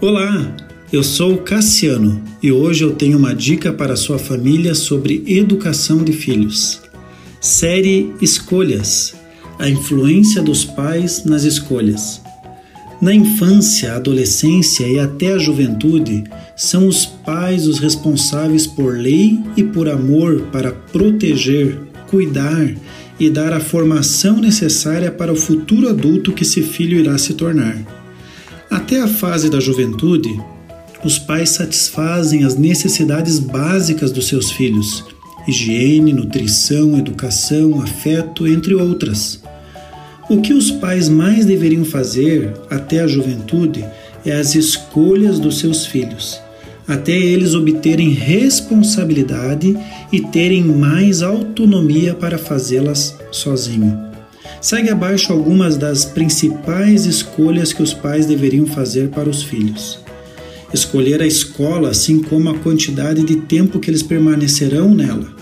Olá, eu sou Cassiano e hoje eu tenho uma dica para sua família sobre educação de filhos. Série Escolhas A influência dos pais nas escolhas. Na infância, adolescência e até a juventude, são os pais os responsáveis por lei e por amor para proteger, cuidar e dar a formação necessária para o futuro adulto que esse filho irá se tornar. Até a fase da juventude, os pais satisfazem as necessidades básicas dos seus filhos: higiene, nutrição, educação, afeto, entre outras. O que os pais mais deveriam fazer até a juventude é as escolhas dos seus filhos até eles obterem responsabilidade e terem mais autonomia para fazê-las sozinho. Segue abaixo algumas das principais escolhas que os pais deveriam fazer para os filhos. Escolher a escola, assim como a quantidade de tempo que eles permanecerão nela.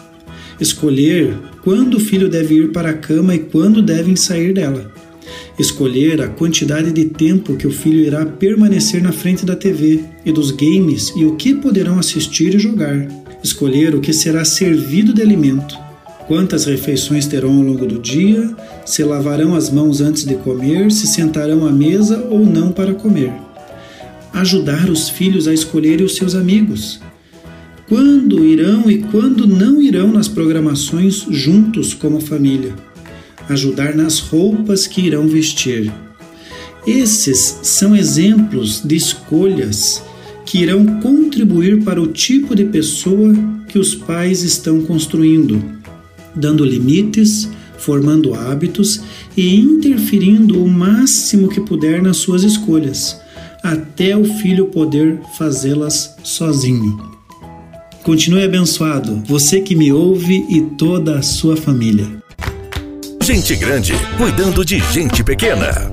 Escolher quando o filho deve ir para a cama e quando devem sair dela escolher a quantidade de tempo que o filho irá permanecer na frente da TV e dos games e o que poderão assistir e jogar, escolher o que será servido de alimento, quantas refeições terão ao longo do dia, se lavarão as mãos antes de comer, se sentarão à mesa ou não para comer. Ajudar os filhos a escolherem os seus amigos. Quando irão e quando não irão nas programações juntos como família ajudar nas roupas que irão vestir. Esses são exemplos de escolhas que irão contribuir para o tipo de pessoa que os pais estão construindo, dando limites, formando hábitos e interferindo o máximo que puder nas suas escolhas, até o filho poder fazê-las sozinho. Continue abençoado, você que me ouve e toda a sua família. Gente grande cuidando de gente pequena.